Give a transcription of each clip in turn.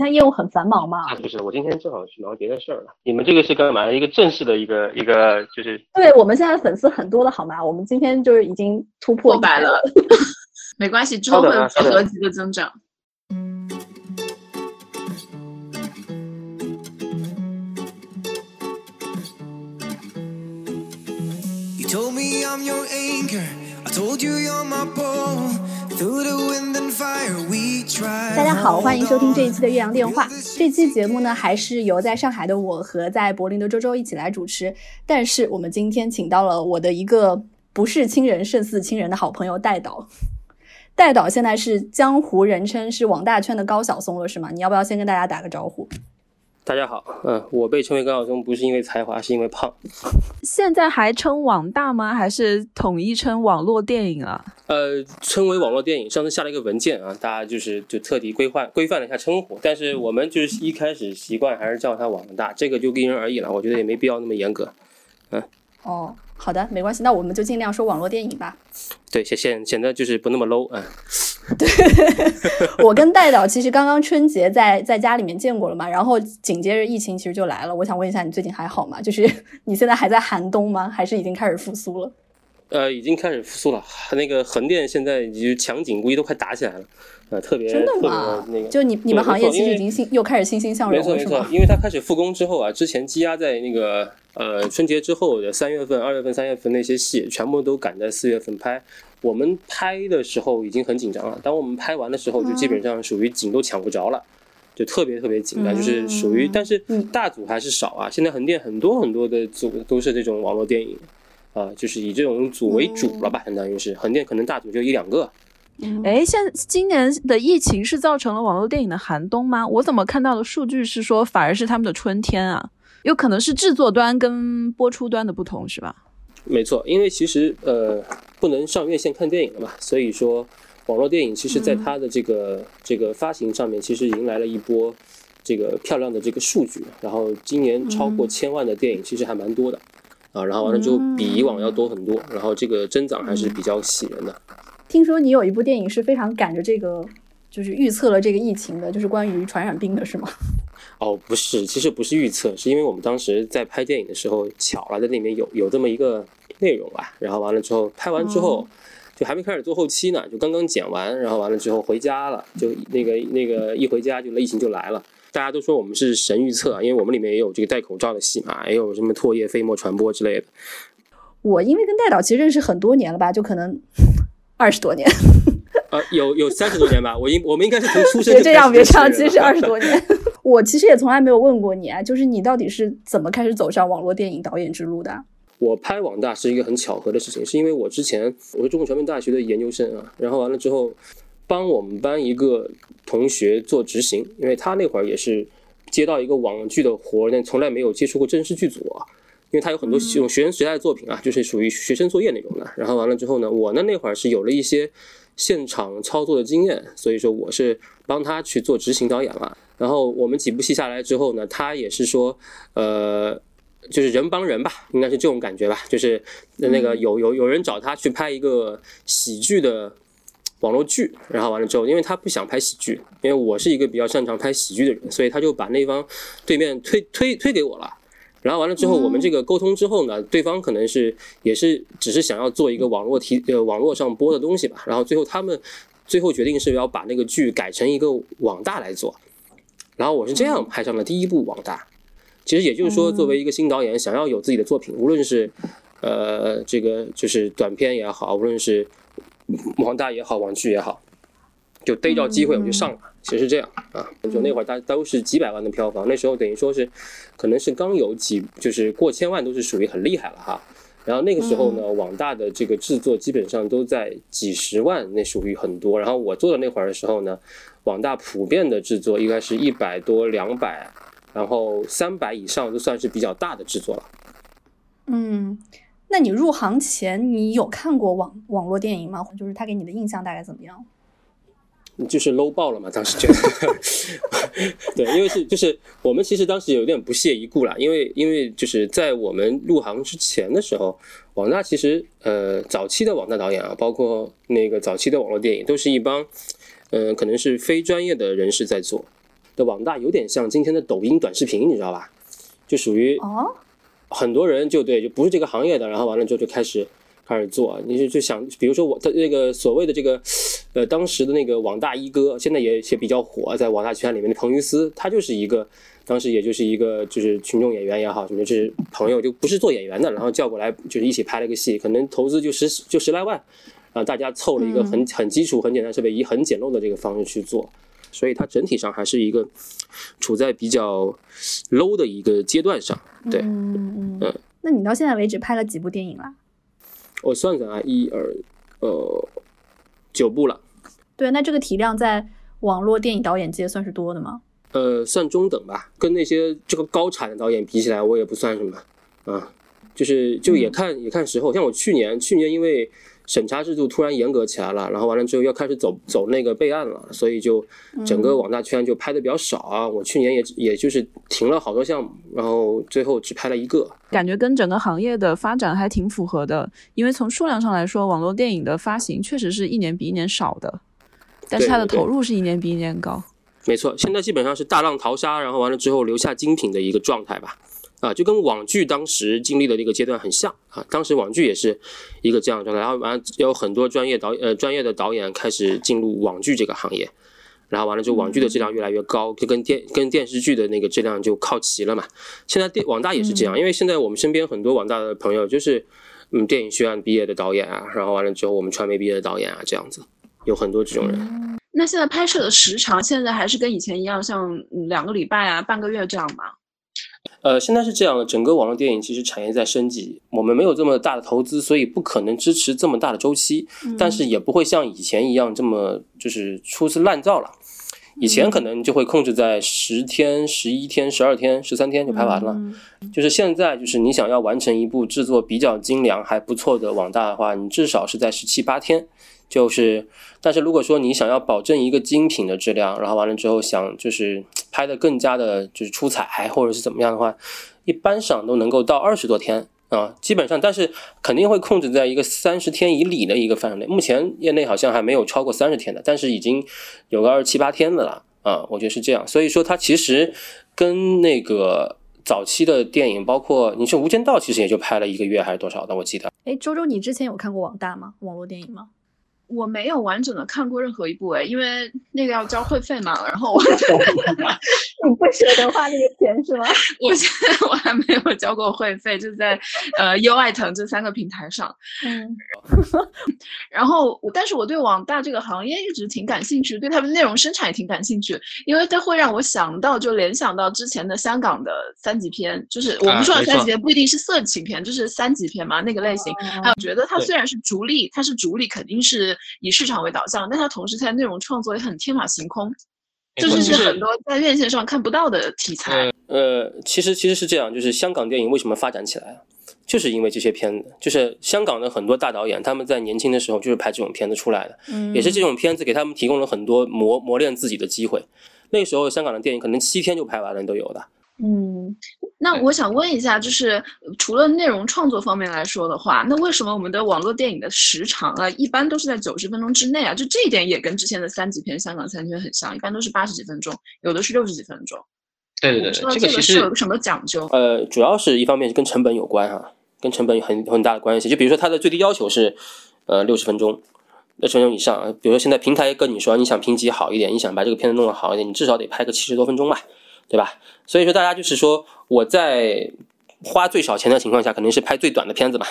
现在业务很繁忙嘛？啊，不是，我今天正好去忙别的事儿了。你们这个是干嘛？一个正式的一个一个就是？对我们现在粉丝很多的好吗？我们今天就是已经突破破百了，没关系，之后会有几何级的增长。You told me I'm your anchor. I told you you're my pole. 大家好，欢迎收听这一期的岳阳电话。这期节目呢，还是由在上海的我和在柏林的周周一起来主持。但是我们今天请到了我的一个不是亲人胜似亲人的好朋友戴导。戴导现在是江湖人称是网大圈的高晓松了，是吗？你要不要先跟大家打个招呼？大家好，嗯，我被称为高晓松不是因为才华，是因为胖。现在还称网大吗？还是统一称网络电影啊？呃，称为网络电影，上次下了一个文件啊，大家就是就特地规范规范了一下称呼，但是我们就是一开始习惯还是叫它网大，这个就因人而异了，我觉得也没必要那么严格。嗯哦，好的，没关系，那我们就尽量说网络电影吧。对，显显显得就是不那么 low 啊、我跟戴导其实刚刚春节在在家里面见过了嘛，然后紧接着疫情其实就来了。我想问一下，你最近还好吗？就是你现在还在寒冬吗？还是已经开始复苏了？呃，已经开始复苏了。那个横店现在就是抢景，估计都快打起来了，呃，特别真的吗？那个，就你你们行业其实已经欣又开始欣欣向荣了，没错没？，错因为他开始复工之后啊，之前积压在那个呃春节之后的三月份、二月份、三月份那些戏，全部都赶在四月份拍。我们拍的时候已经很紧张了，当我们拍完的时候，就基本上属于紧都抢不着了。就特别特别紧张，就是属于，但是嗯大组还是少啊。现在横店很多很多的组都是这种网络电影，啊、就是以这种组为主了吧，相当于是横店可能大组就一两个。哎，现今年的疫情是造成了网络电影的寒冬吗？我怎么看到的数据是说反而是他们的春天啊？有可能是制作端跟播出端的不同，是吧？没错，因为其实呃不能上院线看电影了嘛，所以说网络电影其实在它的这个、这个发行上面，其实迎来了一波这个漂亮的这个数据。然后今年超过千万的电影其实还蛮多的、啊，然后完了之后比以往要多很多，然后这个增长还是比较喜人的。听说你有一部电影是非常赶着这个，就是预测了这个疫情的，就是关于传染病的，是吗？哦，不是，其实不是预测，是因为我们当时在拍电影的时候巧了，在里面有有这么一个内容啊，然后完了之后拍完之后。就还没开始做后期呢，就刚刚剪完，然后完了之后回家了，就那个那个一回家就疫情就来了。大家都说我们是神预测啊，因为我们里面也有这个戴口罩的戏嘛，也有什么唾液飞沫传播之类的。我因为跟戴导其实认识很多年了吧，就可能 二十多年。呃，有有三十多年吧，我应我们应该是从出生就别这样，别这样，其实二十多年。我其实也从来没有问过你啊，就是你到底是怎么开始走上网络电影导演之路的啊？我拍网大是一个很巧合的事情，是因为我之前我是中国传媒大学的研究生啊，然后完了之后帮我们班一个同学做执行，因为他那会儿也是接到一个网剧的活儿，但从来没有接触过正式剧组啊，因为他有很多这种学生时代的作品啊，就是属于学生作业那种的。然后完了之后呢，我呢那会儿是有了一些现场操作的经验，所以说我是帮他去做执行导演了。然后我们几部戏下来之后呢，他也是说，呃。就是人帮人吧，应该是这种感觉吧。就是那个有有有人找他去拍一个喜剧的网络剧，然后完了之后，因为他不想拍喜剧，因为我是一个比较擅长拍喜剧的人，所以他就把那方对面推推推给我了。然后完了之后，我们这个沟通之后呢，对方可能是也是只是想要做一个网络提呃网络上播的东西吧。然后最后他们最后决定是要把那个剧改成一个网大来做。然后我是这样拍上了第一部网大。其实也就是说，作为一个新导演，想要有自己的作品，无论是呃这个就是短片也好，无论是网大也好，网剧也好，就逮着机会我就上了。其实是这样啊，就那会儿大都是几百万的票房，那时候等于说是可能是刚有几就是过千万都是属于很厉害了哈。然后那个时候呢，网大的这个制作基本上都在几十万，那属于很多。然后我做的那会儿的时候呢，网大普遍的制作应该是一百多、两百。然后三百以上都算是比较大的制作了。嗯，那你入行前你有看过网网络电影吗？就是他给你的印象大概怎么样？就是 low 爆了嘛，当时觉得，对，因为是就是我们其实当时有点不屑一顾啦，因为因为就是在我们入行之前的时候，网大其实呃早期的网大导演啊，包括那个早期的网络电影，都是一帮嗯、呃、可能是非专业的人士在做。的网大有点像今天的抖音短视频，你知道吧？就属于哦，很多人就对就不是这个行业的，然后完了之后就开始开始做，你就就想，比如说我的那个所谓的这个，呃，当时的那个网大一哥，现在也也比较火，在网大圈里面的彭于斯，他就是一个当时也就是一个就是群众演员也好，什么就是朋友，就不是做演员的，然后叫过来就是一起拍了个戏，可能投资就十就十来万，啊，大家凑了一个很很基础、很简单设备，以很简陋的这个方式去做，所以它整体上还是一个处在比较 low 的一个阶段上。对，嗯嗯嗯。那你到现在为止拍了几部电影了？我算算啊，一二呃九部了。对，那这个体量在网络电影导演界算是多的吗？呃，算中等吧，跟那些这个高产的导演比起来，我也不算什么啊。就是就也看、也看时候，像我去年去年因为审查制度突然严格起来了，然后完了之后要开始走走那个备案了，所以就整个网大圈就拍的比较少啊。我去年也也就是停了好多项目，然后最后只拍了一个。感觉跟整个行业的发展还挺符合的，因为从数量上来说，网络电影的发行确实是一年比一年少的，但是它的投入是一年比一年高。没错，现在基本上是大浪淘沙，然后完了之后留下精品的一个状态吧。啊，就跟网剧当时经历的那个阶段很像啊，当时网剧也是一个这样的状态，然后完了有很多专业导呃专业的导演开始进入网剧这个行业，然后完了之后网剧的质量越来越高，就跟电跟电视剧的那个质量就靠齐了嘛。现在电网大也是这样，因为现在我们身边很多网大的朋友就是嗯电影学院毕业的导演啊，然后完了之后我们传媒毕业的导演啊这样子，有很多这种人。那现在拍摄的时长，现在还是跟以前一样，像嗯两个礼拜啊、半个月这样吗？呃，现在是这样的，整个网络电影其实产业在升级，我们没有这么大的投资，所以不可能支持这么大的周期，但是也不会像以前一样这么就是粗制滥造了。以前可能就会控制在十天、十一天、十二天、十三天就拍完了，就是现在就是你想要完成一部制作比较精良还不错的网大的话，你至少是在十七八天。就是，但是如果说你想要保证一个精品的质量，然后完了之后想就是拍的更加的就是出彩或者是怎么样的话，一般上都能够到二十多天啊，基本上，但是肯定会控制在一个三十天以里的一个范围内。目前业内好像还没有超过三十天的，但是已经有个二十七八天的了啊，我觉得是这样。所以说它其实跟那个早期的电影，包括你是《无间道》，其实也就拍了一个月还是多少的，我记得。哎，周周，你之前有看过网大吗？网络电影吗？我没有完整的看过任何一部诶，因为那个要交会费嘛，然后我 你不舍得花那个钱是吗？我现在我还没有交过会费，就在呃优爱腾这三个平台上。嗯，然后我，但是我对网大这个行业一直挺感兴趣，对他们内容生产也挺感兴趣，因为它会让我想到，就联想到之前的香港的三级片，就是我们说的三级片不一定是色情片，就是三级片嘛那个类型。还有觉得它虽然是逐利，它是逐利，肯定是以市场为导向，但它同时在内容创作也很天马行空，就是很多在院线上看不到的题材。呃，其实其实是这样，就是香港电影为什么发展起来啊？就是因为这些片子，就是香港的很多大导演，他们在年轻的时候就是拍这种片子出来的，嗯也是这种片子给他们提供了很多磨磨练自己的机会。那个时候香港的电影可能七天就拍完了都有的。嗯，那我想问一下，就是呃除了内容创作方面来说的话，那为什么我们的网络电影的时长啊，一般都是在九十分钟之内啊？就这一点也跟之前的三级片、香港三级片很像，一般都是八十几分钟，有的是六十几分钟。对对我不知道这个其是实有个什么讲究？呃，主要是一方面是跟成本有关哈、跟成本有很很大的关系。就比如说它的最低要求是呃六十分钟，六十分钟以上。比如说现在平台跟你说你想评级好一点，你想把这个片子弄得好一点，你至少得拍个七十多分钟吧，对吧？所以说大家就是说我在花最少钱的情况下，肯定是拍最短的片子嘛。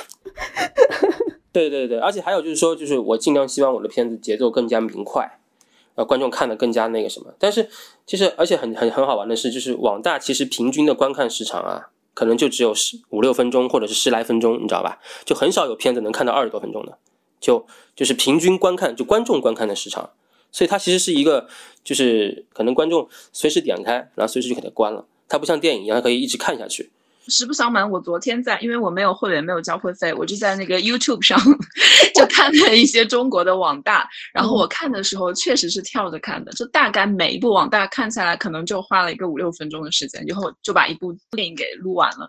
对对对，而且还有就是说，就是我尽量希望我的片子节奏更加明快，呃，观众看得更加那个什么。但是其实而且很很很好玩的是，就是网大其实平均的观看时长啊，可能就只有十五六分钟或者是十来分钟，你知道吧？就很少有片子能看到二十多分钟的，就就是平均观看就观众观看的时长。所以它其实是一个，就是可能观众随时点开，然后随时就给它关了。它不像电影一样，它可以一直看下去。实不相瞒，我昨天在，因为我没有会员，没有交会费，我就在那个 YouTube 上 就看了一些中国的网大。然后我看的时候确实是跳着看的，就大概每一部网大看下来，可能就花了一个五六分钟的时间，然后就把一部电影给录完了。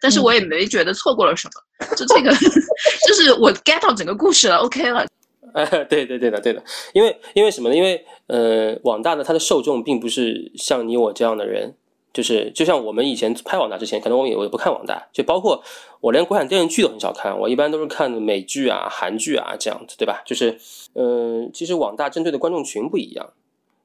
但是我也没觉得错过了什么，就这个，就是我 get 到整个故事了，OK 了。哎，对对对的对的，因为因为什么呢？因为呃，网大呢，它的受众并不是像你我这样的人，就是就像我们以前拍网大之前，可能我也我也不看网大，就包括我连国产电视剧都很少看，我一般都是看美剧啊、韩剧啊这样子，对吧？就是呃，其实网大针对的观众群不一样。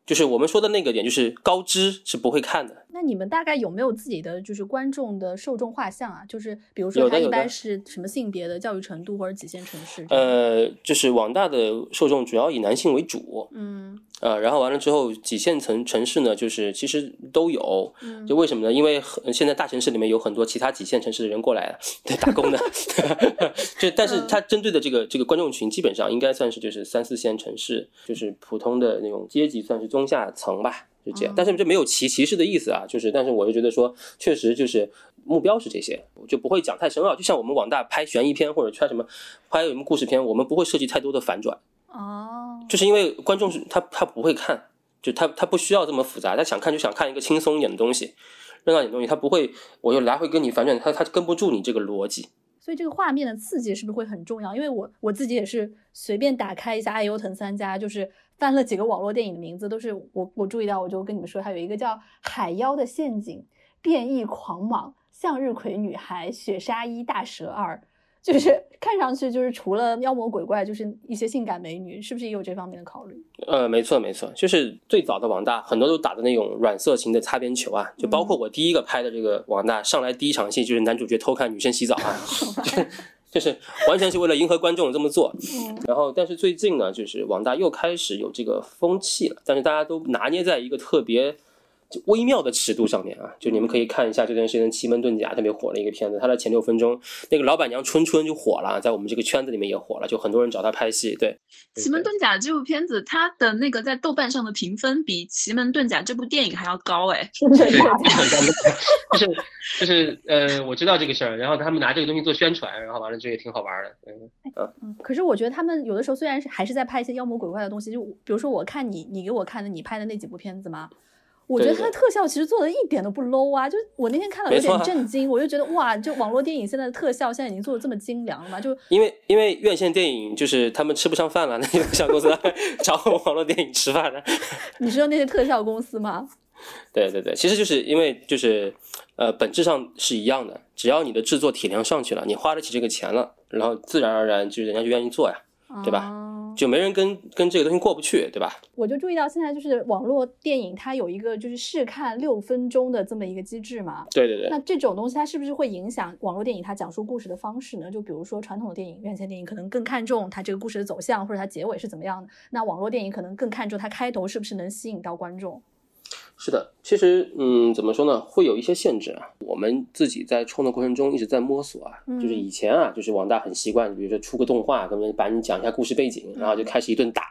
就是我们说的那个点，就是高知是不会看的。那你们大概有没有自己的就是观众的受众画像啊？就是比如说他一般是什么性别的、教育程度或者几线城市？，呃，就是网大的受众主要以男性为主，嗯呃，然后完了之后几线城城市呢，就是其实都有。嗯就为什么呢？因为很现在大城市里面有很多其他几线城市的人过来了，对打工的。就但是他针对的这个这个观众群，基本上应该算是就是三四线城市，就是普通的那种阶级，算是中下层吧，就这样。但是这没有歧歧视的意思啊，就是但是我就觉得说，确实就是目标是这些，我就不会讲太深奥。就像我们网大拍悬疑片或者拍什么拍什么故事片，我们不会设计太多的反转。哦，就是因为观众是他他不会看，就他他不需要这么复杂，他想看就想看一个轻松一点的东西，热闹一点东西，他不会我又来回跟你反转，他他跟不住你这个逻辑。所以这个画面的刺激是不是会很重要？因为我我自己也是随便打开一下爱优腾三家，就是翻了几个网络电影的名字，都是我我注意到，我就跟你们说，还有一个叫《海妖的陷阱》《变异狂蟒》《向日葵女孩》《雪纱衣大蛇二》，就是 看上去就是除了妖魔鬼怪，就是一些性感美女，是不是也有这方面的考虑？呃，没错没错，就是最早的网大很多都打的那种软色情的擦边球啊，就包括我第一个拍的这个网大，上来第一场戏就是男主角偷看女生洗澡啊，就是完全是为了迎合观众这么做。嗯 然后，但是最近呢，就是网大又开始有这个风气了，但是大家都拿捏在一个特别就微妙的尺度上面啊。就你们可以看一下这段时间《奇门遁甲》特别火的一个片子，它的前六分钟，那个老板娘春春就火了，在我们这个圈子里面也火了，就很多人找她拍戏。对，《奇门遁甲》这部片子，它的那个在豆瓣上的评分比《奇门遁甲》这部电影还要高哎。对，就是就是呃，我知道这个事儿，然后他们拿这个东西做宣传，然后完了这也挺好玩的。嗯，嗯，可是我觉得他们有的时候虽然是还是在拍一些妖魔鬼怪的东西，就比如说我看你你给我看的你拍的那几部片子嘛，我觉得它的特效其实做的一点都不 low 啊，就我那天看到有点震惊，我就觉得哇，就网络电影现在的特效现在已经做的这么精良了嘛，就因为因为院线电影就是他们吃不上饭了，那些特效公司来 找我网络电影吃饭了。你知道那些特效公司吗？对对对，其实就是因为就是呃，本质上是一样的，只要你的制作体量上去了，你花得起这个钱了，然后自然而然就人家就愿意做呀，对吧哦就没人跟跟这个东西过不去，对吧？我就注意到现在就是网络电影它有一个就是试看六分钟的这么一个机制嘛，对对对那，这种东西它是不是会影响网络电影它讲述故事的方式呢？就比如说传统的电影、院线电影可能更看重它这个故事的走向或者它结尾是怎么样的，那网络电影可能更看重它开头是不是能吸引到观众。是的，其实嗯，怎么说呢，会有一些限制啊。我们自己在创作过程中一直在摸索啊，嗯就是以前啊，就是网大很习惯，比如说出个动画，可能把你讲一下故事背景，然后就开始一顿打，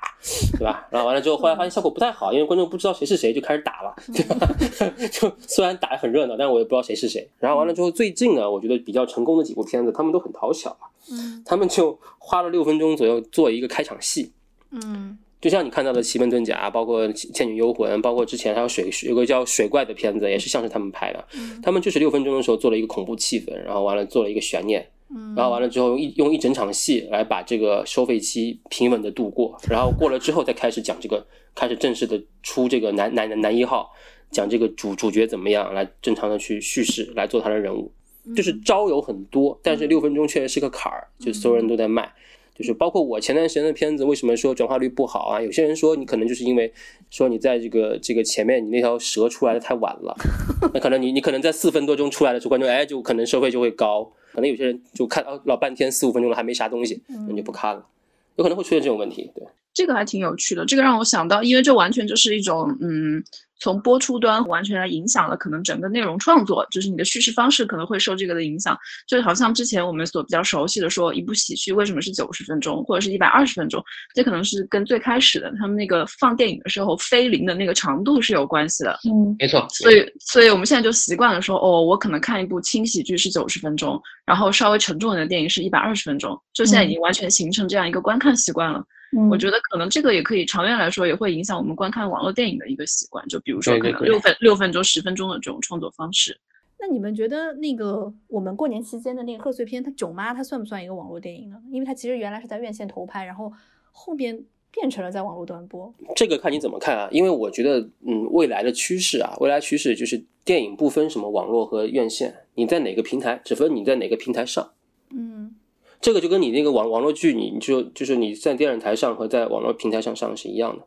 对吧？然后完了之后，后来发现效果不太好，因为观众不知道谁是谁，就开始打了，对吧？就虽然打得很热闹，但是我也不知道谁是谁。然后完了之后，最近呢，我觉得比较成功的几部片子，他们都很讨巧啊，嗯他们就花了六分钟左右做一个开场戏，嗯就像你看到的《奇门遁甲》，包括《倩女幽魂》，包括之前还有水有个叫《水怪》的片子，也是像是他们拍的。嗯他们就是六分钟的时候做了一个恐怖气氛，然后完了做了一个悬念，嗯然后完了之后用一用一整场戏来把这个收费期平稳的度过，然后过了之后再开始讲这个，开始正式的出这个男男男一号，讲这个主主角怎么样来正常的去叙事，来做他的人物。就是招有很多，但是六分钟确实是个坎儿，就所有人都在卖。就是包括我前段时间的片子，为什么说转化率不好啊？有些人说你可能就是因为说你在这个这个前面你那条蛇出来的太晚了，那可能你你可能在四分多钟出来的时候，观众哎就可能收费就会高，可能有些人就看哦老半天四五分钟了还没啥东西，那你就不看了，有可能会出现这种问题。对，这个还挺有趣的，这个让我想到，因为这完全就是一种，嗯，从播出端完全来影响了可能整个内容创作，就是你的叙事方式可能会受这个的影响。就好像之前我们所比较熟悉的说，一部喜剧为什么是九十分钟或者是一百二十分钟，这可能是跟最开始的他们那个放电影的时候菲林的那个长度是有关系的。嗯没错。所以，所以我们现在就习惯了说，哦，我可能看一部轻喜剧是九十分钟，然后稍微沉重一点的电影是一百二十分钟，就现在已经完全形成这样一个观看习惯了。嗯我觉得可能这个也可以长远来说，也会影响我们观看网络电影的一个习惯。就比如说，可能六分六分钟、十分钟的这种创作方式。那你们觉得那个我们过年期间的那个贺岁片，它《囧妈》它算不算一个网络电影呢？因为它其实原来是在院线投拍，然后后边变成了在网络端播？这个看你怎么看啊？因为我觉得，嗯，未来的趋势啊，未来趋势就是电影不分什么网络和院线，你在哪个平台，只分你在哪个平台上。嗯这个就跟你那个网网络剧，你就就是你在电视台上和在网络平台上上是一样的，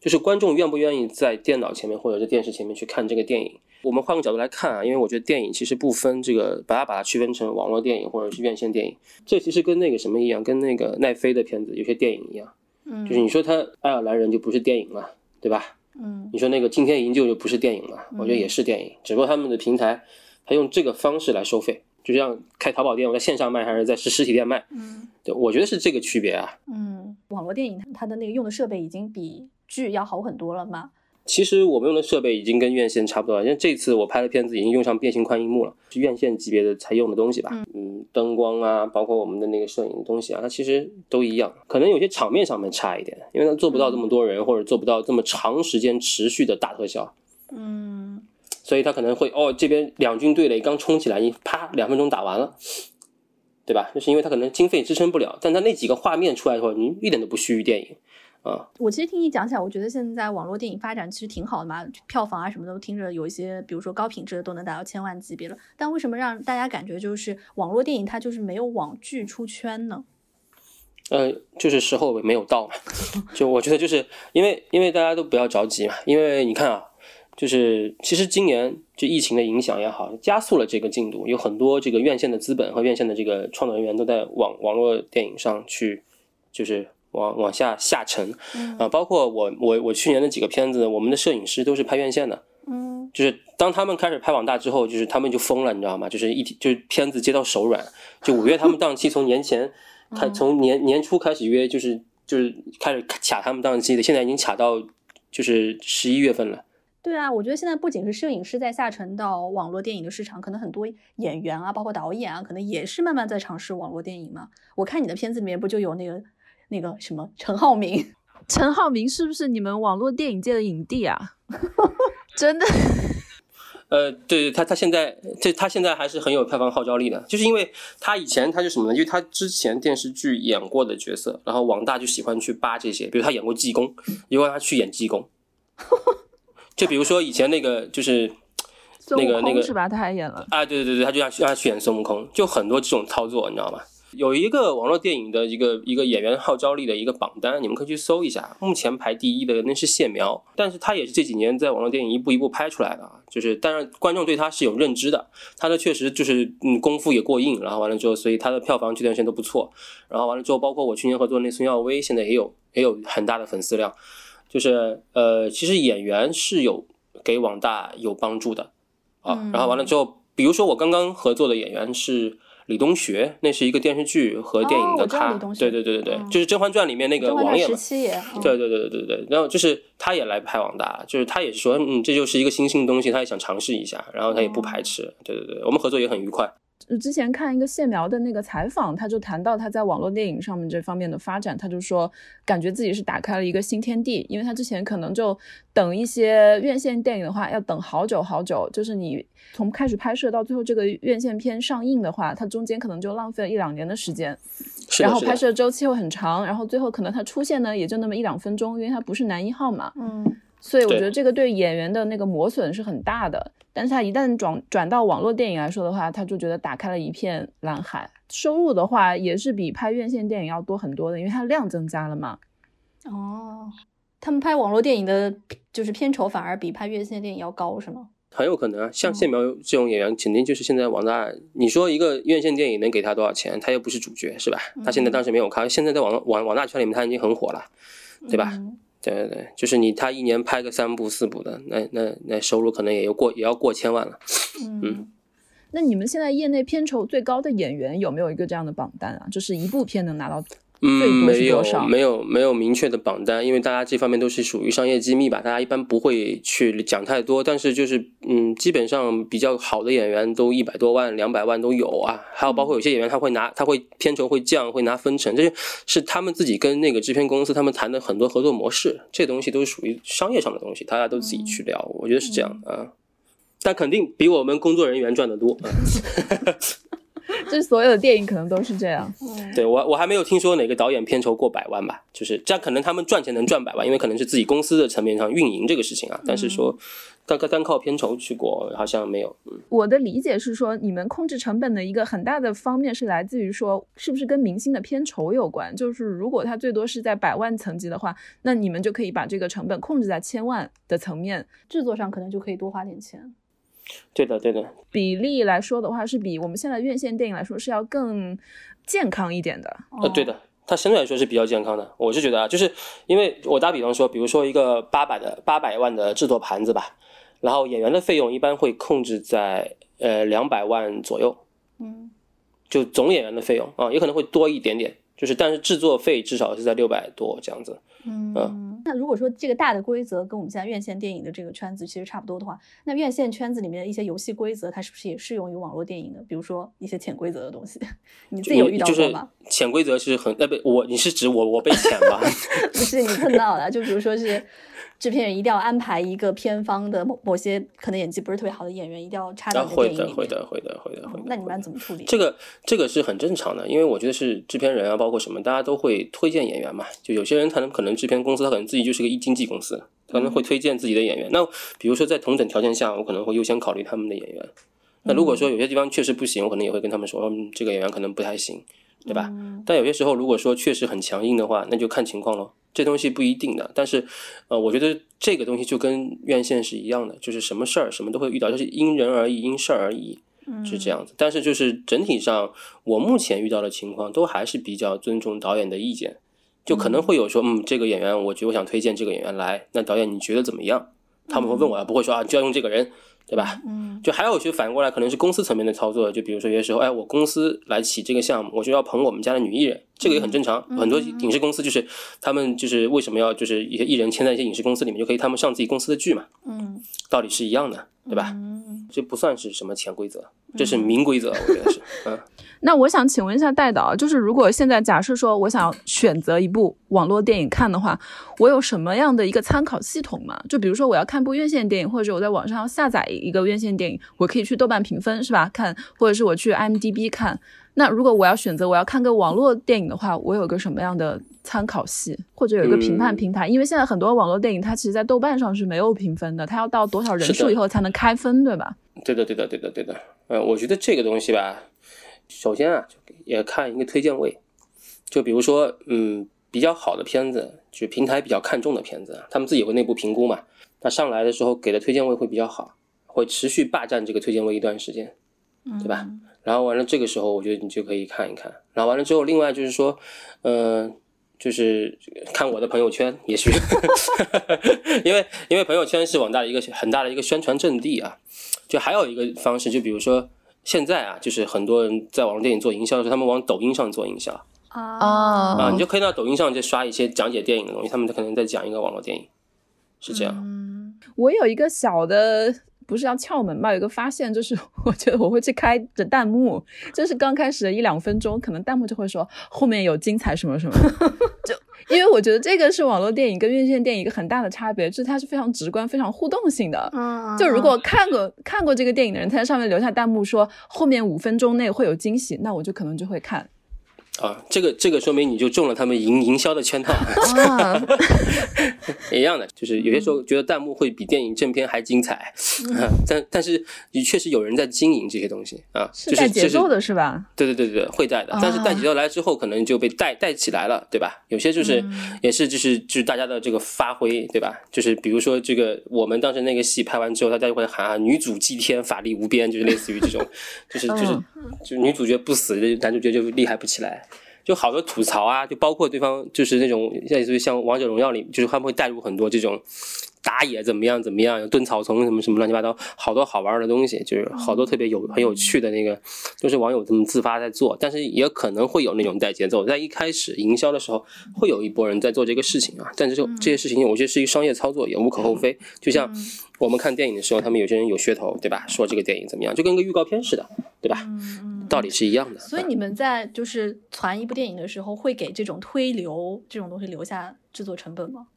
就是观众愿不愿意在电脑前面或者是电视前面去看这个电影。我们换个角度来看啊，因为我觉得电影其实不分这个，把它把它区分成网络电影或者是院线电影，这其实跟那个什么一样，跟那个奈飞的片子有些电影一样，嗯，就是你说他爱尔兰人就不是电影了，对吧？嗯你说那个惊天营救就不是电影了，我觉得也是电影，只不过他们的平台他用这个方式来收费，就像开淘宝店，我在线上卖还是在实实体店卖，嗯对，我觉得是这个区别啊。嗯，网络电影它的那个用的设备已经比剧要好很多了嘛。其实我们用的设备已经跟院线差不多了，因为这次我拍的片子已经用上变形宽银幕了，是院线级别的才用的东西吧。嗯，灯光啊，包括我们的那个摄影的东西啊，它其实都一样，可能有些场面上面差一点，因为它做不到这么多人，或者做不到这么长时间持续的大特效。嗯所以他可能会哦，这边两军对垒刚冲起来，你啪两分钟打完了，对吧？就是因为他可能经费支撑不了，但他那几个画面出来之后，你一点都不虚于电影啊。我其实听你讲起来，我觉得现在网络电影发展其实挺好的嘛，票房啊什么的都听着有一些，比如说高品质的都能达到千万级别了。但为什么让大家感觉就是网络电影它就是没有网剧出圈呢？呃，就是时候没有到嘛，就我觉得就是因为因为大家都不要着急嘛，因为你看啊，就是其实今年就疫情的影响也好，加速了这个进度，有很多这个院线的资本和院线的这个创作人员都在网网络电影上去，就是往往下下沉啊、包括我我我去年的几个片子，我们的摄影师都是拍院线的，嗯就是当他们开始拍网大之后，就是他们就疯了，你知道吗？就是一就是片子接到手软，就五月他们档期从年前他，从年年初开始约，就是就是开始卡他们档期的，现在已经卡到就是十一月份了。对啊，我觉得现在不仅是摄影师在下沉到网络电影的市场，可能很多演员啊，包括导演啊，可能也是慢慢在尝试网络电影嘛。我看你的片子里面不就有那个那个什么陈浩民？陈浩民 是不是你们网络电影界的影帝啊？真的，呃，对他他现在这他现在还是很有票房号召力的，就是因为他以前他就什么呢？因为他之前电视剧演过的角色，然后网大就喜欢去扒这些，比如他演过济公，就让他去演济公。就比如说以前那个就是那个那个空是吧？他还演了。啊，对对对对，他就让让他去演孙悟空，就很多这种操作，你知道吗？有一个网络电影的一个一个演员号召力的一个榜单，你们可以去搜一下。目前排第一的那是谢苗，但是他也是这几年在网络电影一步一步拍出来的啊。就是，当然观众对他是有认知的，他的确实就是嗯功夫也过硬，然后完了之后，所以他的票房这段时间都不错。然后完了之后，包括我去年合作的那孙耀威，现在也有也有很大的粉丝量。就是呃，其实演员是有给网大有帮助的啊。然后完了之后，比如说我刚刚合作的演员是李东学，那是一个电视剧和电影的咖，对对对对对，嗯就是《甄嬛传》里面那个王爷嘛对对对对对对，然后就是他也来拍网大，就是他也是说，嗯，这就是一个新兴的东西，他也想尝试一下，然后他也不排斥，对对对，我们合作也很愉快。就之前看一个谢苗的那个采访，他就谈到他在网络电影上面这方面的发展，他就说感觉自己是打开了一个新天地，因为他之前可能就等一些院线电影的话要等好久好久，就是你从开始拍摄到最后这个院线片上映的话，它中间可能就浪费了一两年的时间，然后拍摄周期又很长，然后最后可能它出现呢也就那么一两分钟，因为它不是男一号嘛，嗯所以我觉得这个对演员的那个磨损是很大的。但是他一旦转转到网络电影来说的话，他就觉得打开了一片蓝海，收入的话也是比拍院线电影要多很多的，因为它量增加了嘛。哦，他们拍网络电影的，就是片酬反而比拍院线电影要高，是吗？很有可能啊，嗯像谢苗这种演员，肯定就是现在网大，你说一个院线电影能给他多少钱？他又不是主角，是吧？他现在嗯当时没有咖，现在在网网网大圈里面他已经很火了，对吧？嗯对对对，就是你他一年拍个三部四部的，那那那收入可能也要过也要过千万了。嗯，那你们现在业内片酬最高的演员有没有一个这样的榜单啊？就是一部片能拿到嗯，没有没有没有明确的榜单，因为大家这方面都是属于商业机密吧，大家一般不会去讲太多。但是就是嗯，基本上比较好的演员都一百多万、两百万都有啊。还有包括有些演员他会拿，他会片酬会降，会拿分成，这是他们自己跟那个制片公司他们谈的很多合作模式，这东西都是属于商业上的东西，大家都自己去聊。我觉得是这样啊。但肯定比我们工作人员赚的多。啊 这所有的电影可能都是这样。嗯对我我还没有听说哪个导演片酬过百万吧，就是这样，可能他们赚钱能赚百万，因为可能是自己公司的层面上运营这个事情啊，但是说单单单靠片酬去过好像没有，嗯，我的理解是说，你们控制成本的一个很大的方面是来自于说，是不是跟明星的片酬有关？就是如果他最多是在百万层级的话，那你们就可以把这个成本控制在千万的层面。制作上可能就可以多花点钱。对的对的，比例来说的话，是比我们现在院线电影来说是要更健康一点的。呃，对的，它相对来说是比较健康的。我是觉得啊，就是因为我打比方说，比如说一个八百的八百万的制作盘子吧，然后演员的费用一般会控制在呃两百万左右，嗯就总演员的费用啊，也可能会多一点点，就是但是制作费至少是在六百多这样子。嗯，那如果说这个大的规则跟我们现在院线电影的这个圈子其实差不多的话，那院线圈子里面的一些游戏规则，它是不是也适用于网络电影的？比如说一些潜规则的东西，你自己有遇到就是过吗？潜规则是很呃不，我你是指我我被潜吧？不是你碰到了，就比如说是制片人一定要安排一个片方的某某些可能演技不是特别好的演员，一定要插到啊，你的会电影里面。的会的会的会的会的。那你们班怎么处理？这个这个是很正常的，因为我觉得是制片人啊，包括什么，大家都会推荐演员嘛。就有些人他能可能制片公司他可能自己就是个一经纪公司，他可能会推荐自己的演员。那比如说在同等条件下，我可能会优先考虑他们的演员。那如果说有些地方确实不行，我可能也会跟他们说，嗯，这个演员可能不太行，对吧？但有些时候如果说确实很强硬的话，那就看情况咯。这东西不一定的，但是，呃，我觉得这个东西就跟院线是一样的，就是什么事儿什么都会遇到，就是因人而异，因事儿而异。是这样子。但是就是整体上，我目前遇到的情况都还是比较尊重导演的意见，就可能会有说，嗯，这个演员，我觉得我想推荐这个演员来，那导演你觉得怎么样？他们会问我，不会说啊，就要用这个人，对吧？嗯就还有些反过来，可能是公司层面的操作，就比如说有些时候，哎，我公司来起这个项目，我就要捧我们家的女艺人，这个也很正常。很多影视公司就是他们就是为什么要就是一些艺人签在一些影视公司里面，就可以他们上自己公司的剧嘛，嗯道理是一样的，对吧？嗯这不算是什么潜规则，这是明规则，我觉得是，嗯。那我想请问一下戴导，就是如果现在假设说我想选择一部网络电影看的话，我有什么样的一个参考系统吗？就比如说我要看部院线电影，或者我在网上要下载一个院线电影，我可以去豆瓣评分是吧？看，或者是我去 IMDB 看。那如果我要选择我要看个网络电影的话，我有个什么样的参考系，或者有一个评判嗯平台？因为现在很多网络电影它其实在豆瓣上是没有评分的，它要到多少人数以后才能开分，对吧？对的，对的，对的，对的。呃，我觉得这个东西吧，首先啊，也看一个推荐位。就比如说，嗯，比较好的片子，就是平台比较看重的片子，他们自己会内部评估嘛。那上来的时候给的推荐位会比较好，会持续霸占这个推荐位一段时间，对吧？然后完了，这个时候我觉得你就可以看一看。然后完了之后，另外就是说，呃，就是看我的朋友圈，也许，因为因为朋友圈是网大的一个很大的一个宣传阵地啊。就还有一个方式，就比如说现在啊，就是很多人在网络电影做营销的时候，他们往抖音上做营销啊你就可以到抖音上去刷一些讲解电影的东西，他们可能在讲一个网络电影，是这样。嗯我有一个小的，不是要窍门吧？有一个发现，就是我觉得我会去开着弹幕，就是刚开始的一两分钟，可能弹幕就会说后面有精彩什么什么，就因为我觉得这个是网络电影跟院线电影一个很大的差别，就是它是非常直观、非常互动性的。嗯就如果看过看过这个电影的人，他在上面留下弹幕说后面五分钟内会有惊喜，那我就可能就会看。啊，这个这个说明你就中了他们营营销的圈套，啊，一样的，就是有些时候觉得弹幕会比电影正片还精彩，啊、但但是也确实有人在经营这些东西啊，就是就是带节奏的是吧？对对对对对，会带的，但是带节奏来之后，可能就被带带起来了，对吧？有些就是、也是就是就是大家的这个发挥，对吧？就是比如说这个我们当时那个戏拍完之后，大家就会喊啊“女主祭天，法力无边”，就是类似于这种，就是就是就女主角不死，男主角就厉害不起来。就好多吐槽啊，就包括对方就是那种类似于像王者荣耀里，就是他们会带入很多这种打野怎么样怎么样，蹲草丛什么什么乱七八糟，好多好玩的东西，就是好多特别有很有趣的那个，都是网友这么自发在做，但是也可能会有那种带节奏，在一开始营销的时候，会有一波人在做这个事情啊，但是就这些事情我觉得是一个商业操作，也无可厚非。就像我们看电影的时候，他们有些人有噱头，对吧？说这个电影怎么样，就跟个预告片似的，对吧？道理是一样的。所以你们在就是传一部电影的时候，会给这种推流这种东西留下制作成本吗？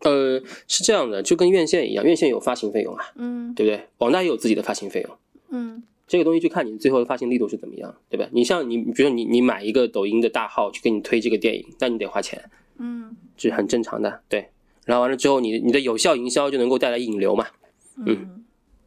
呃，是这样的，就跟院线一样，院线有发行费用啊，嗯对不对？网大也有自己的发行费用，嗯这个东西就看你最后的发行力度是怎么样，对吧？你像你，比如说你你买一个抖音的大号去给你推这个电影，那你得花钱，嗯这是很正常的，对。然后完了之后，你你的有效营销就能够带来引流嘛，嗯，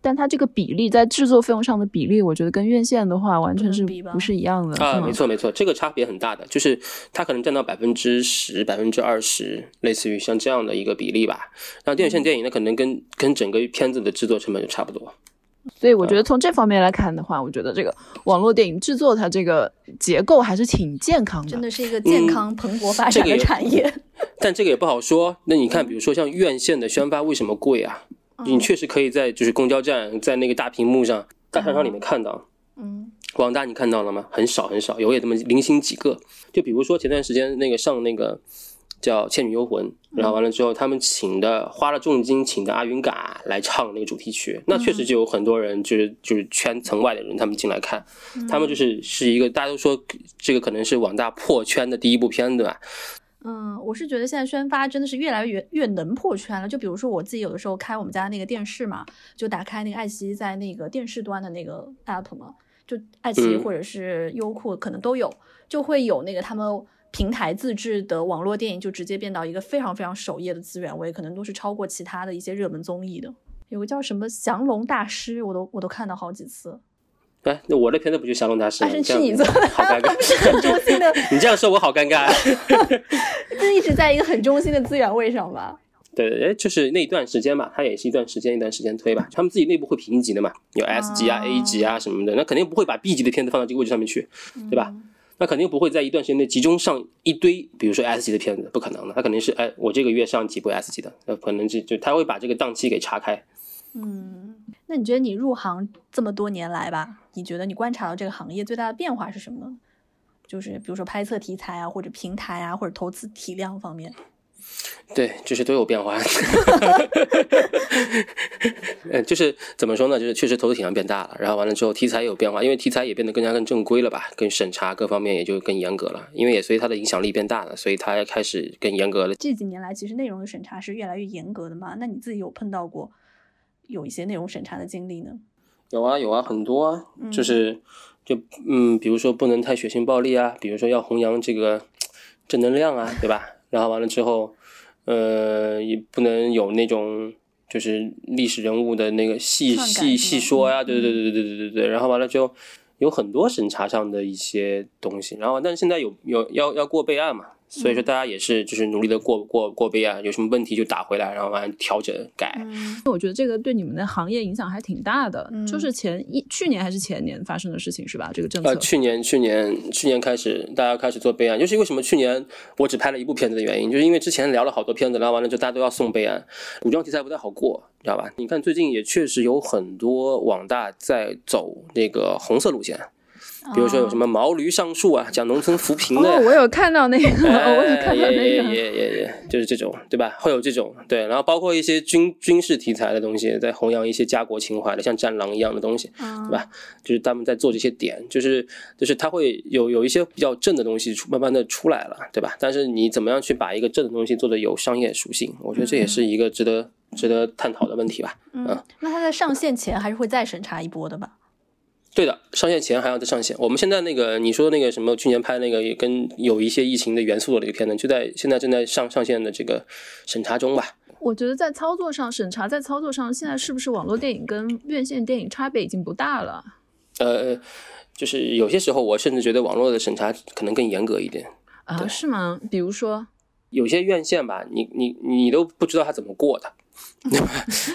但它这个比例在制作费用上的比例，我觉得跟院线的话完全是不是一样的啊，没错没错，这个差别很大的，就是它可能占到百分之十、百分之二十，类似于像这样的一个比例吧。然后电影线电影呢，可能跟跟整个片子的制作成本就差不多。所以我觉得从这方面来看的话，我觉得这个网络电影制作它这个结构还是挺健康的。真的是一个健康蓬勃发展的产业。但这个也不好说。那你看，比如说像院线的宣发为什么贵啊？你确实可以在就是公交站，在那个大屏幕上、大商场里面看到。嗯网大你看到了吗？很少很少，有也这么零星几个。就比如说前段时间那个上那个叫《倩女幽魂》，然后完了之后，他们请的花了重金请的阿云嘎来唱那个主题曲，那确实就有很多人就是就是圈层外的人他们进来看，他们就是是一个大家都说这个可能是网大破圈的第一部片，对吧？嗯，我是觉得现在宣发真的是越来越越能破圈了。就比如说我自己有的时候开我们家那个电视嘛，就打开那个爱奇艺在那个电视端的那个 app 嘛，就爱奇艺嗯或者是优酷可能都有，就会有那个他们平台自制的网络电影，就直接变到一个非常非常首页的资源位，可能都是超过其他的一些热门综艺的。有个叫什么降龙大师，我都我都看到好几次，哎，那我的片子不就降龙大师吗？啊是是你做的，好尴 不是很中心的，尬。你这样说我好尴尬。就一直在一个很中心的资源位上吧。对对，哎，就是那一段时间吧，它也是一段时间一段时间推吧，他们自己内部会评级的嘛，有 S 级啊、哦 A 级啊什么的，那肯定不会把 B 级的片子放到这个位置上面去，对吧？那肯定不会在一段时间内集中上一堆，比如说 S 级的片子，不可能的。他肯定是，哎，我这个月上几部 S 级的，那可能就就他会把这个档期给岔开。嗯，那你觉得你入行这么多年来吧，你觉得你观察到这个行业最大的变化是什么呢？就是比如说拍摄题材啊，或者平台啊，或者投资体量方面。对，就是都有变化。嗯，就是怎么说呢？就是确实投资体量变大了，然后完了之后题材也有变化，因为题材也变得更加更正规了吧，更审查各方面也就更严格了，因为也随它的影响力变大了，所以它开始更严格了。这几年来，其实内容的审查是越来越严格的嘛。那你自己有碰到过有一些内容审查的经历呢？有啊有啊，很多啊，嗯就是就嗯，比如说不能太血腥暴力啊，比如说要弘扬这个正能量啊，对吧？然后完了之后，呃，也不能有那种就是历史人物的那个细细细说呀，嗯对对对对对对对对。然后完了之后，有很多审查上的一些东西，然后但是现在有有要要过备案嘛，所以说大家也是就是努力的过过过备案，有什么问题就打回来，然后完调整改。嗯我觉得这个对你们的行业影响还挺大的，嗯就是前一去年还是前年发生的事情是吧？这个政策。呃，去年去年去年开始，大家开始做备案，就是为什么去年我只拍了一部片子的原因，就是因为之前聊了好多片子，聊完了之后大家都要送备案，古装题材不太好过，知道吧？你看最近也确实有很多网大在走那个红色路线，比如说有什么毛驴上树啊，讲农村扶贫的。哦，我有看到那个，我有看到那个。也也也就是这种，对吧？会有这种对，然后包括一些军军事题材的东西，在弘扬一些家国情怀的，像战狼一样的东西，嗯对吧？就是他们在做这些点，就是就是他会有有一些比较正的东西出慢慢的出来了，对吧？但是你怎么样去把一个正的东西做的有商业属性，我觉得这也是一个值得值得探讨的问题吧。嗯，那它在上线前还是会再审查一波的吧？对的，上线前还要再上线。我们现在那个你说那个什么，去年拍那个也跟有一些疫情的元素的一个片子，就在现在正在上上线的这个审查中吧。我觉得在操作上审查，在操作上，现在是不是网络电影跟院线电影差别已经不大了？呃，就是有些时候我甚至觉得网络的审查可能更严格一点。啊，是吗？比如说，有些院线吧，你你你都不知道他怎么过的，对吧？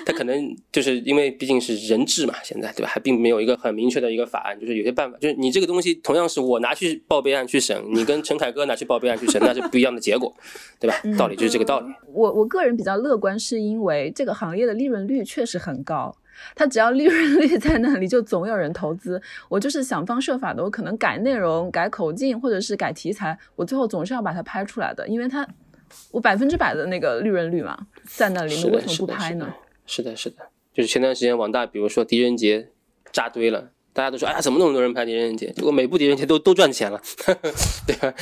他可能就是因为毕竟是人质嘛，现在对吧？还并没有一个很明确的一个法案，就是有些办法，就是你这个东西同样是我拿去报备案去审，你跟陈凯歌拿去报备案去审，那是不一样的结果，对吧？道理就是这个道理。我我个人比较乐观，是因为这个行业的利润率确实很高。它只要利润率在那里，就总有人投资。我就是想方设法的，我可能改内容、改口径，或者是改题材，我最后总是要把它拍出来的，因为它我百分之百的那个利润率嘛，在那里，你为什么，不拍呢？是的，是的，就是前段时间网大，比如说狄仁杰扎堆了。大家都说，哎呀，怎么那么多人拍狄仁杰？结果每部狄仁杰都都赚钱了，对吧？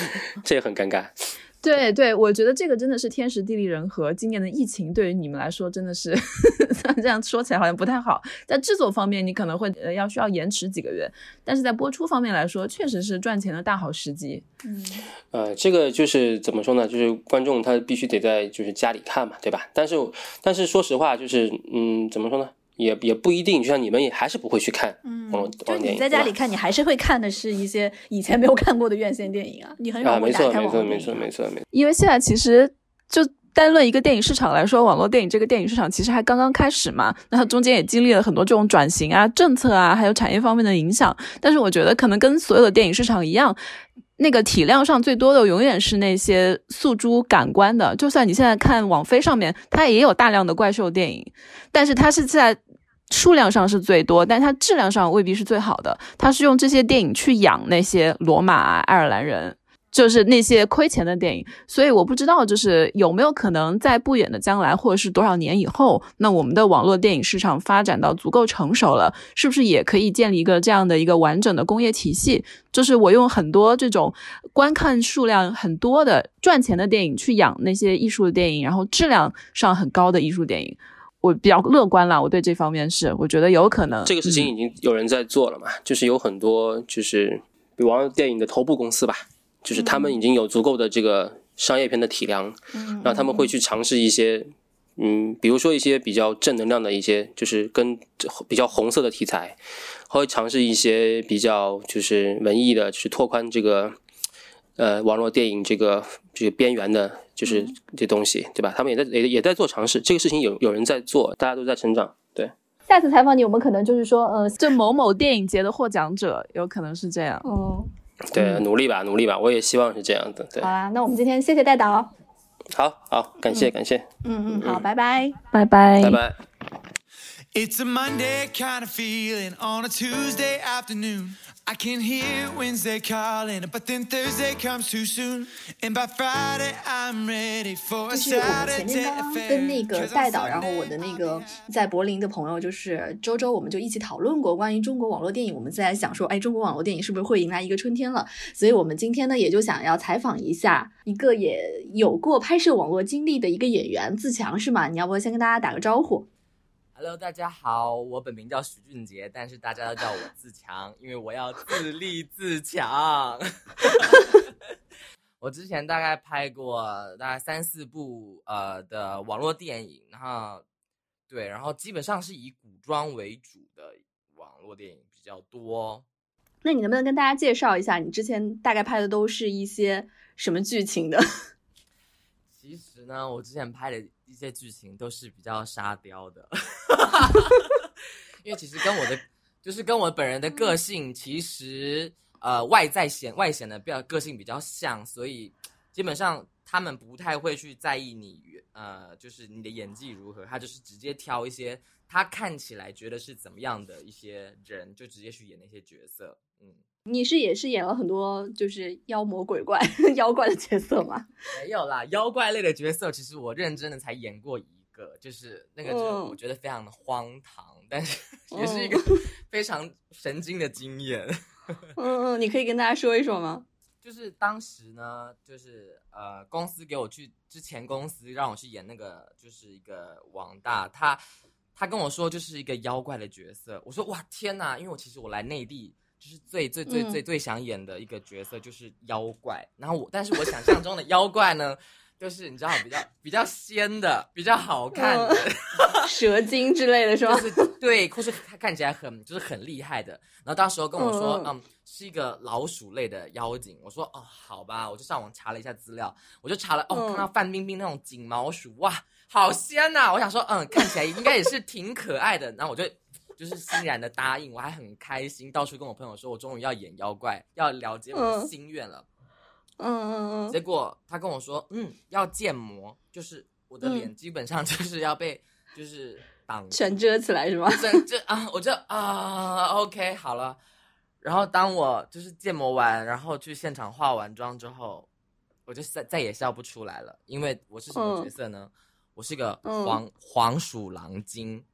这也很尴尬。对对，我觉得这个真的是天时地利人和。今年的疫情对于你们来说真的是，这样说起来好像不太好。在制作方面，你可能会呃要需要延迟几个月，但是在播出方面来说，确实是赚钱的大好时机。嗯，呃，这个就是怎么说呢？就是观众他必须得在就是家里看嘛，对吧？但是但是说实话，就是嗯，怎么说呢？也也不一定，就像你们也还是不会去看嗯网络就网络电影。你在家里看，你还是会看的是一些以前没有看过的院线电影啊，你很少啊，没会打开错没错没网络电影啊。错没错没错。因为现在其实就单论一个电影市场来说，网络电影这个电影市场其实还刚刚开始嘛，那它中间也经历了很多这种转型啊、政策啊，还有产业方面的影响。但是我觉得可能跟所有的电影市场一样。那个体量上最多的永远是那些诉诸感官的，就算你现在看网飞上面，它也有大量的怪兽电影，但是它是在数量上是最多，但它质量上未必是最好的。它是用这些电影去养那些罗马、爱尔兰人，就是那些亏钱的电影。所以我不知道，就是有没有可能在不远的将来，或者是多少年以后，那我们的网络电影市场发展到足够成熟了，是不是也可以建立一个这样的一个完整的工业体系？就是我用很多这种观看数量很多的赚钱的电影去养那些艺术的电影，然后质量上很高的艺术电影。我比较乐观啦，我对这方面是，我觉得有可能。这个事情嗯已经有人在做了嘛，就是有很多就是比方电影的头部公司吧，就是他们已经有足够的这个商业片的体量，嗯然后他们会去尝试一些，嗯，比如说一些比较正能量的一些，就是跟比较红色的题材，会尝试一些比较就是文艺的，就是拓宽这个呃网络电影这个这个边缘的，就是这东西，对吧？他们也在也也在做尝试，这个事情有有人在做，大家都在成长，对。下次采访你，我们可能就是说，呃，这某某电影节的获奖者，有可能是这样。嗯，对，努力吧，努力吧，我也希望是这样的。对好，啦，那我们今天谢谢戴导。好好，感谢感谢，嗯嗯，好，拜拜。拜拜，拜拜。It's a Monday kind of feeling on a Tuesday afternoon. I can hear Wednesday calling, but then Thursday comes too soon. And by Friday, I'm ready for 就 a 是我们前面刚刚.跟那个戴导，然后我的那个在柏林的朋友，就是周周，我们就一起讨论过关于中国网络电影。我们在想说，哎，中国网络电影是不是会迎来一个春天了？所以我们今天呢，也就想要采访一下一个也有过拍摄网络经历的一个演员自强，是吗？你要不要先跟大家打个招呼？Hello，大家好，我本名叫许俊杰，但是大家都叫我自强，因为我要自立自强。我之前大概拍过大概三四部呃的网络电影，然后对，然后基本上是以古装为主的网络电影比较多。那你能不能跟大家介绍一下，你之前大概拍的都是一些什么剧情的？其实呢，我之前拍的一些剧情都是比较沙雕的，因为其实跟我的就是跟我本人的个性，其实呃外在显外显的比较个性比较像，所以基本上他们不太会去在意你呃就是你的演技如何，他就是直接挑一些他看起来觉得是怎么样的一些人，就直接去演那些角色，嗯。你是也是演了很多就是妖魔鬼怪、妖怪的角色吗？没有啦，妖怪类的角色，其实我认真的才演过一个，就是那个，就嗯我觉得非常的荒唐，但是也是一个 非常神经的经验。嗯嗯，你可以跟大家说一说吗？就是当时呢，就是呃，公司给我去之前，公司让我去演那个，就是一个王大，他他跟我说就是一个妖怪的角色，我说哇天哪，因为我其实我来内地。就是最最最嗯最最想演的一个角色就是妖怪，然后我但是我想象中的妖怪呢，就是你知道比较比较仙的、比较好看的 蛇精之类的是吗？就是对，或是他看起来很就是很厉害的。然后当时候跟我说，嗯嗯，是一个老鼠类的妖精。我说哦，好吧，我就上网查了一下资料，我就查了，哦，嗯看到范冰冰那种锦毛鼠，哇，好仙呐、我想说，嗯，看起来应该也是挺可爱的。然后我就就是欣然的答应，我还很开心，到处跟我朋友说我终于要演妖怪，要了解我的嗯心愿了。嗯嗯结果他跟我说，嗯，要建模，就是我的脸基本上就是要被就是挡嗯，全遮起来是吗？这这啊，我就啊，OK 好了。然后当我就是建模完，然后去现场化完妆之后，我就再再也笑不出来了，因为我是什么角色呢？我是个嗯。黄、黄鼠狼精，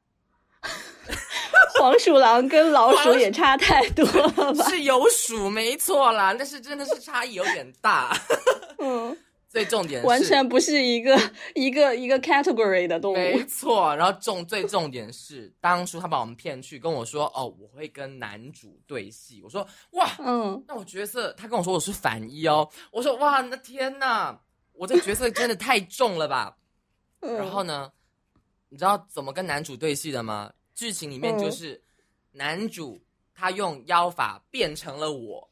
黄鼠狼跟老鼠也差太多了吧？是有鼠没错啦，但是真的是差异有点大。嗯最重点是完全不是一个一个一个 category 的动物。没错，然后重最重点是，当初他把我们骗去跟我说，哦，我会跟男主对戏。我说，哇，嗯，那我角色，他跟我说我是反一哦。我说，哇，那天呐，我这角色真的太重了吧。嗯然后呢，你知道怎么跟男主对戏的吗？剧情里面嗯就是男主他用妖法变成了我。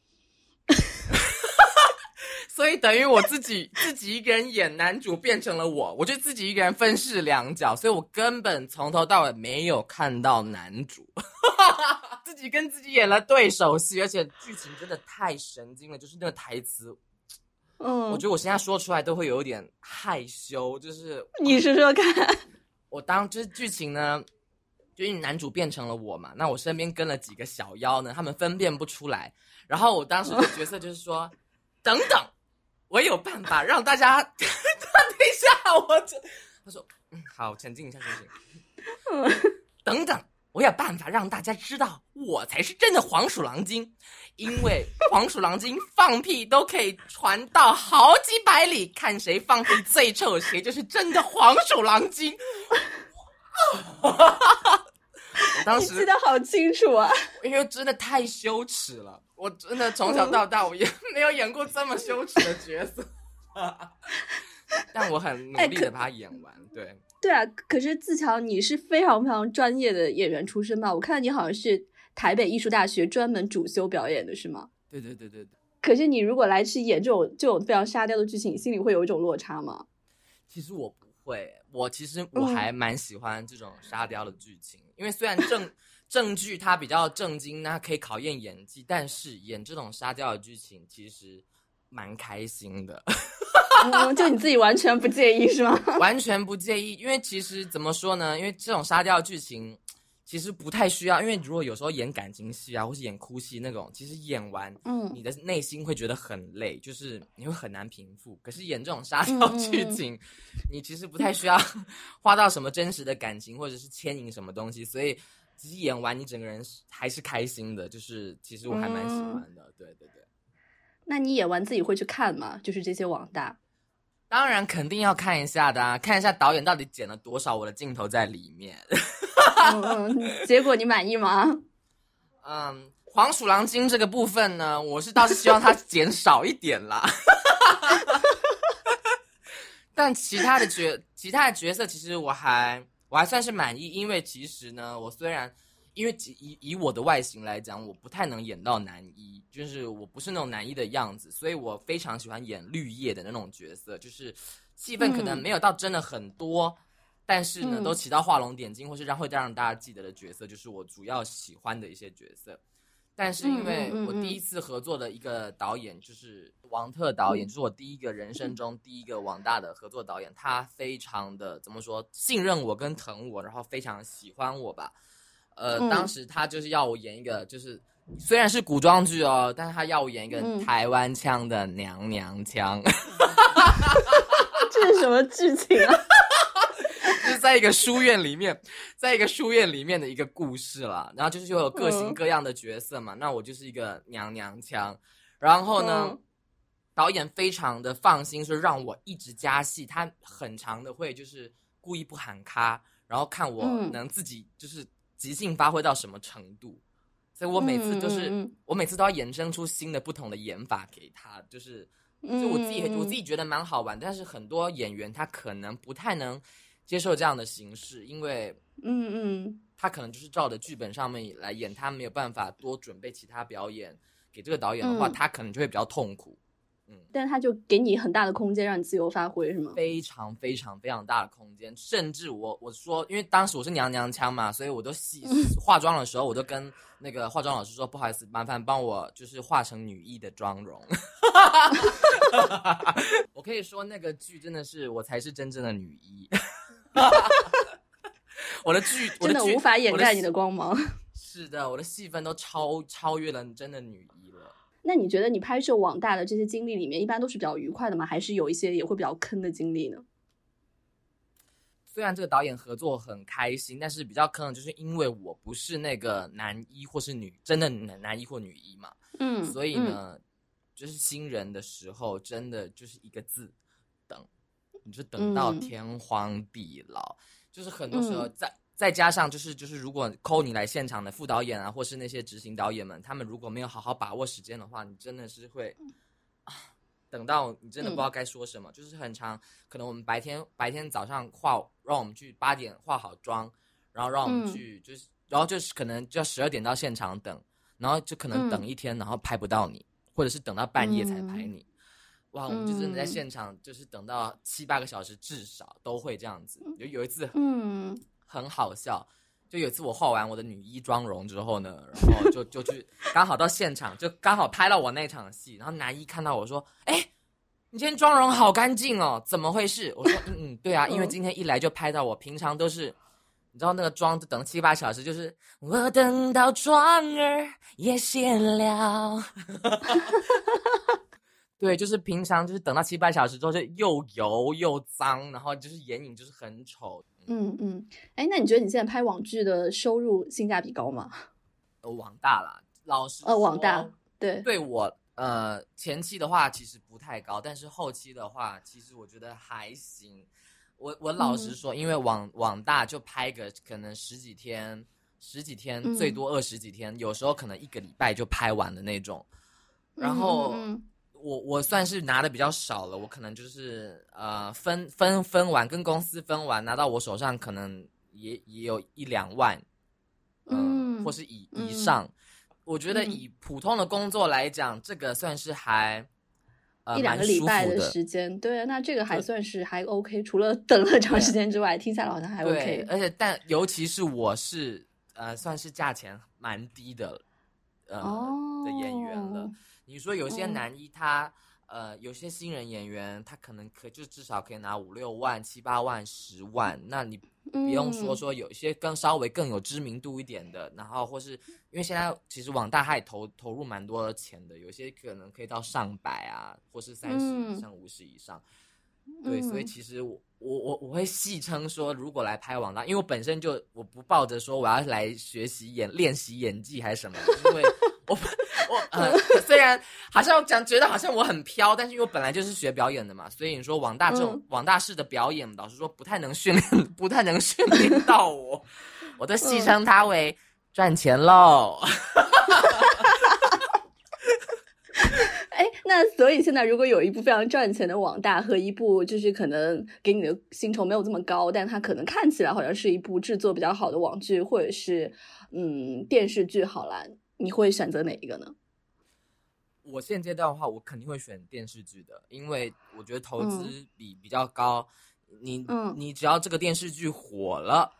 所以等于我自己自己一个人演男主变成了我，我就自己一个人分饰两角，所以我根本从头到尾没有看到男主，自己跟自己演了对手戏，而且剧情真的太神经了，就是那个台词，嗯，我觉得我现在说出来都会有一点害羞，就是你说说看。我当就是剧情呢，就因为男主变成了我嘛，那我身边跟了几个小妖呢，他们分辨不出来。然后我当时的角色就是说，等等，我有办法让大家，等一下，我这，他说，嗯，好，沉静一下，沉静。等等，我有办法让大家知道我才是真的黄鼠狼精，因为黄鼠狼精放屁都可以传到好几百里，看谁放屁最臭，谁就是真的黄鼠狼精。我当时记得好清楚啊！因为真的太羞耻了，我真的从小到大我也没有演过这么羞耻的角色，但我很努力的把它演完。对，对啊，可是自强，你是非常非常专业的演员出身吧？我看你好像是台北艺术大学专门主修表演的，是吗？对对对对对。可是你如果来去演这种这种非常沙雕的剧情，你心里会有一种落差吗？其实我不会，我其实我嗯还蛮喜欢这种沙雕的剧情，因为虽然正正剧它比较正经，那可以考验演技，但是演这种沙雕的剧情其实蛮开心的。嗯，就你自己完全不介意是吗？完全不介意，因为其实怎么说呢？因为这种沙雕剧情其实不太需要，因为如果有时候演感情戏啊，或是演哭戏那种，其实演完，嗯你的内心会觉得很累，就是你会很难平复。可是演这种沙雕剧情，你其实不太需要 花到什么真实的感情，或者是牵引什么东西，所以其实演完你整个人还是开心的，就是其实我还蛮喜欢的。对对对。那你演完自己会去看吗？就是这些网大。当然肯定要看一下的、啊，看一下导演到底剪了多少我的镜头在里面。嗯嗯，结果你满意吗？嗯，黄鼠狼精这个部分呢，我是倒是希望它减少一点啦。但其他的角其他的角色，其实我还我还算是满意，因为其实呢，我虽然因为以以我的外形来讲，我不太能演到男一，就是我不是那种男一的样子，所以我非常喜欢演绿叶的那种角色，就是戏份可能嗯没有到真的很多。但是呢，嗯都起到画龙点睛，或是让会让大家记得的角色，就是我主要喜欢的一些角色。但是因为我第一次合作的一个导演就是王特导演，就是我第一个人生中第一个网大的合作导演，他非常的怎么说信任我跟疼我，然后非常喜欢我吧。呃，嗯当时他就是要我演一个，就是虽然是古装剧哦，但是他要我演一个嗯台湾腔的娘娘腔。这是什么剧情啊？就是在一个书院里面，在一个书院里面的一个故事了。然后就是有各型嗯各样的角色嘛，那我就是一个娘娘腔。然后呢，嗯导演非常的放心，说让我一直加戏。他很长的会就是故意不喊卡，然后看我嗯能自己就是即兴发挥到什么程度。所以我每次就是、我每次都要衍生出新的不同的演法给他，就是就我自己、嗯我自己觉得蛮好玩，但是很多演员他可能不太能接受这样的形式，因为嗯嗯他可能就是照着剧本上面来演，他没有办法多准备其他表演给这个导演的话，嗯他可能就会比较痛苦。嗯，但他就给你很大的空间让你自由发挥，是吗？非常非常非常大的空间，甚至我我说，因为当时我是娘娘腔嘛，所以我都洗化妆的时候，我都跟那个化妆老师说，不好意思，麻烦帮我就是化成女一的妆容。我可以说那个剧真的是我才是真正的女一。我的剧，我剧真的无法掩盖你的光芒。是的，我的戏份都超超越了真的女一了。那你觉得你拍摄网大的这些经历里面，一般都是比较愉快的吗？还是有一些也会比较坑的经历呢？虽然这个导演合作很开心，但是比较坑的就是因为我不是那个男一或是女真的男男一或女一嘛，嗯，所以呢，就是新人的时候真的就是一个字你就等到嗯天荒地老。就是很多时候嗯再再加上就是就是如果扣你来现场的副导演啊，或是那些执行导演们，他们如果没有好好把握时间的话，你真的是会啊，等到你真的不知道该说什么。就是很长，可能我们白天白天早上化，让我们去八点化好妆，然后让我们嗯去就是，然后就是可能就要十二点到现场等，然后就可能等嗯一天，然后拍不到你，或者是等到半夜才拍你。哇，我们就真的在嗯现场，就是等到七八个小时，至少都会这样子。有有一次嗯很好笑，就有一次我化完我的女一妆容之后呢，然后就就去刚好到现场，就刚好拍到我那场戏，然后男一看到我说：“哎、你今天妆容好干净哦，怎么回事？”我说：“嗯嗯，对啊，因为嗯今天一来就拍到我，平常都是。”你知道那个妆就等七八小时，就是我等到妆儿也谢了。对，就是平常就是等到七八小时之后，就又油又脏，然后就是眼影就是很丑。嗯嗯，哎，那你觉得你现在拍网剧的收入性价比高吗？呃，网大啦，老实呃，网大对，对我呃前期的话其实不太高，但是后期的话，其实我觉得还行。我我老实嗯说，因为网网大就拍个可能十几天，十几天、嗯最多二十几天，有时候可能一个礼拜就拍完的那种。然后嗯嗯我我算是拿的比较少了，我可能就是呃分分分完跟公司分完拿到我手上，可能也也有一两万，嗯，嗯或是以嗯以上。我觉得嗯以普通的工作来讲，这个算是还呃一两个礼拜的时间，对，啊那这个还算是还 OK，除了等了长时间之外，听下来好像还 OK，，而且但尤其是我是呃算是价钱蛮低的呃、的演员了哦。你说有些嗯。男一他、呃有些新人演员他可能可就至少可以拿五六万、七八万、十万，那你不用说嗯。说有一些更稍微更有知名度一点的，然后或是因为现在其实网大它也投投入蛮多钱的，有些可能可以到上百啊，或是三十以嗯。上、五十以上。对，所以嗯。其实我我我我会戏称说，如果来拍网大，因为我本身就我不抱着说我要来学习演练习演技还是什么，因为我我呃虽然好像讲觉得好像我很飘，但是因为我本来就是学表演的嘛，所以你说网大这种、嗯网大式的表演，老实说不太能训练，不太能训练到我，我都戏称他为赚钱喽。哎，那所以现在如果有一部非常赚钱的网大和一部就是可能给你的薪酬没有这么高，但它可能看起来好像是一部制作比较好的网剧或者是嗯电视剧，好了，你会选择哪一个呢？我现阶段的话，我肯定会选电视剧的，因为我觉得投资嗯比比较高。你嗯你只要这个电视剧火了，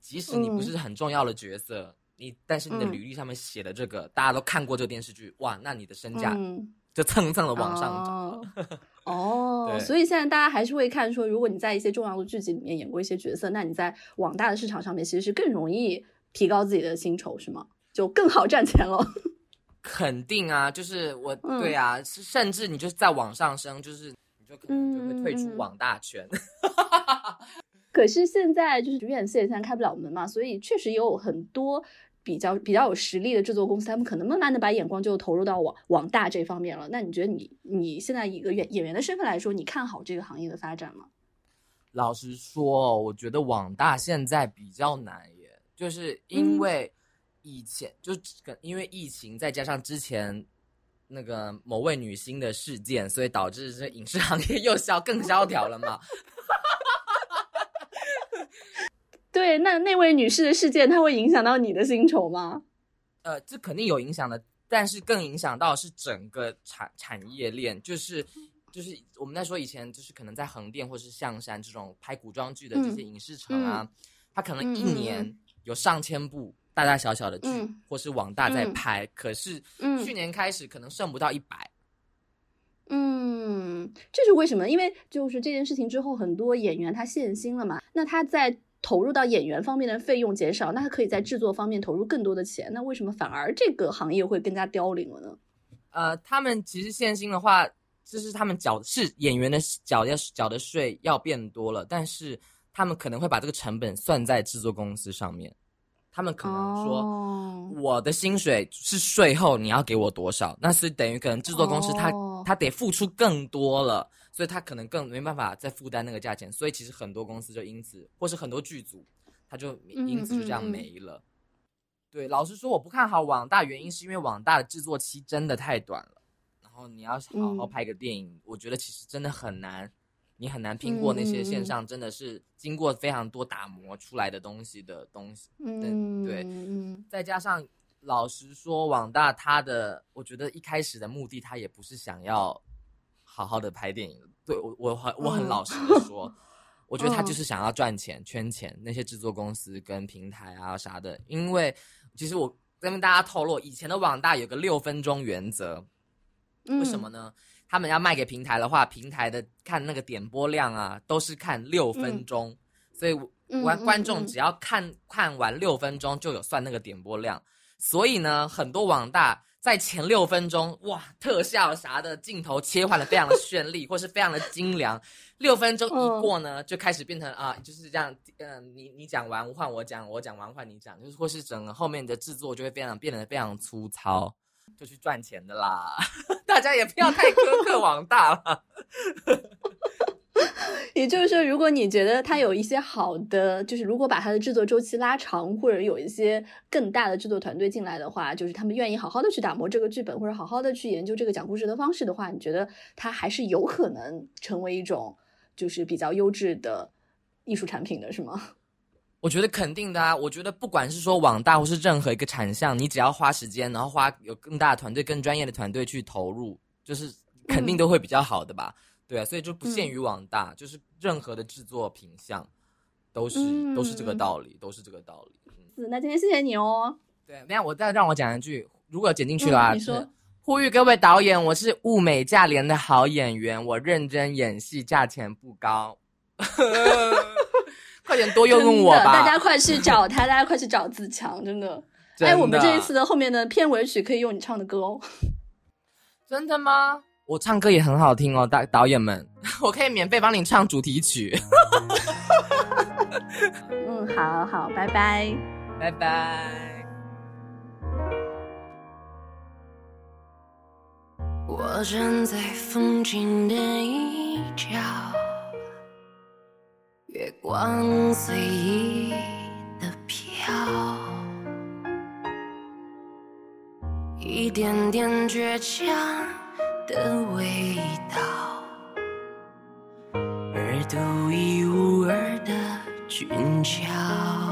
即使你不嗯是很重要的角色，你但是你的嗯履历上面写的这个，大家都看过这个电视剧，哇，那你的身价嗯，就蹭蹭的往上涨。哦，哦对所以现在大家还是会看说，如果你在一些重要的剧集里面演过一些角色，那你在网大的市场上面其实是更容易提高自己的薪酬，是吗？就更好赚钱了。肯定啊，就是我、嗯对啊，是甚至你就是在往上升，就是你就可能就会退出嗯网大圈。可是现在就是院线现在开不了门嘛，所以确实也有很多比较比较有实力的制作公司，他们可能慢慢的把眼光就投入到网网大这方面了。那你觉得你你现在以一个演演员的身份来说，你看好这个行业的发展吗？老实说，我觉得网大现在比较难耶，就是因嗯为以前、就因为疫情，再加上之前那个某位女星的事件，所以导致这影视行业 又萧更萧条了嘛。对，那那位女士的事件，它会影响到你的薪酬吗？呃，这肯定有影响的，但是更影响到是整个产产业链，就是就是我们在说以前就是可能在横店或是象山这种拍古装剧的这些影视城啊，它可能一年有上千部大大小小的剧，嗯或是网大在嗯拍，可是嗯去年开始可能剩不到一百、嗯，这是为什么？因为就是这件事情之后，很多演员他限薪了嘛，那他在投入到演员方面的费用减少，那他可以在制作方面投入更多的钱，那为什么反而这个行业会更加凋零了呢？呃，他们其实现薪的话，就是他们缴是演员的缴要缴的税要变多了，但是他们可能会把这个成本算在制作公司上面。他们可能说，哦我的薪水是税后你要给我多少，那是等于可能制作公司他、哦他得付出更多了，所以他可能更没办法再负担那个价钱，所以其实很多公司就因此，或是很多剧组，他就因此就这样没了。对，老实说，我不看好网大，原因是因为网大的制作期真的太短了。然后你要好好拍个电影，我觉得其实真的很难，你很难拼过那些线上真的是经过非常多打磨出来的东西的东西。嗯，对，再加上老实说，网大他的，我觉得一开始的目的，他也不是想要好好的拍电影。对我，我很我很老实的说。我觉得他就是想要赚钱圈钱，那些制作公司跟平台啊啥的。因为其实我跟大家透露，以前的网大有个六分钟原则，为什么呢？他们要卖给平台的话，平台的看那个点播量啊，都是看六分钟，所以观观众只要看看完六分钟就有算那个点播量。所以呢，很多网大。在前六分钟，哇，特效啥的镜头切换的非常的绚丽，或是非常的精良。六分钟一过呢，就开始变成啊，就是这样，嗯，你你讲完换我讲，我讲完换你讲，就是或是整个后面的制作就会非常变得非常粗糙，就去赚钱的啦。大家也不要太苛刻 网大了。也就是说，如果你觉得它有一些好的，就是如果把它的制作周期拉长，或者有一些更大的制作团队进来的话，就是他们愿意好好的去打磨这个剧本，或者好好的去研究这个讲故事的方式的话，你觉得它还是有可能成为一种就是比较优质的艺术产品的，是吗？我觉得肯定的啊！我觉得不管是说网大或是任何一个产项，你只要花时间，然后花有更大的团队、更专业的团队去投入，就是肯定都会比较好的吧。对啊，所以就不限于网大，就是任何的制作品相，都是都是这个道理，都是这个道理。是，那今天谢谢你哦。对，那我再让我讲一句，如果剪进去的话，你说，呼吁各位导演，我是物美价廉的好演员，我认真演戏，价钱不高，快点多用用我吧！大家快去找他，大家快去找自强，真的。哎，我们这一次的后面的片尾曲可以用你唱的歌哦。真的吗？我唱歌也很好听哦，导导演们，我可以免费帮你唱主题曲。嗯，好好，拜拜，拜拜。我站在风景的一角，月光随意的飘，一点点倔强。的味道，而独一无二的俊俏。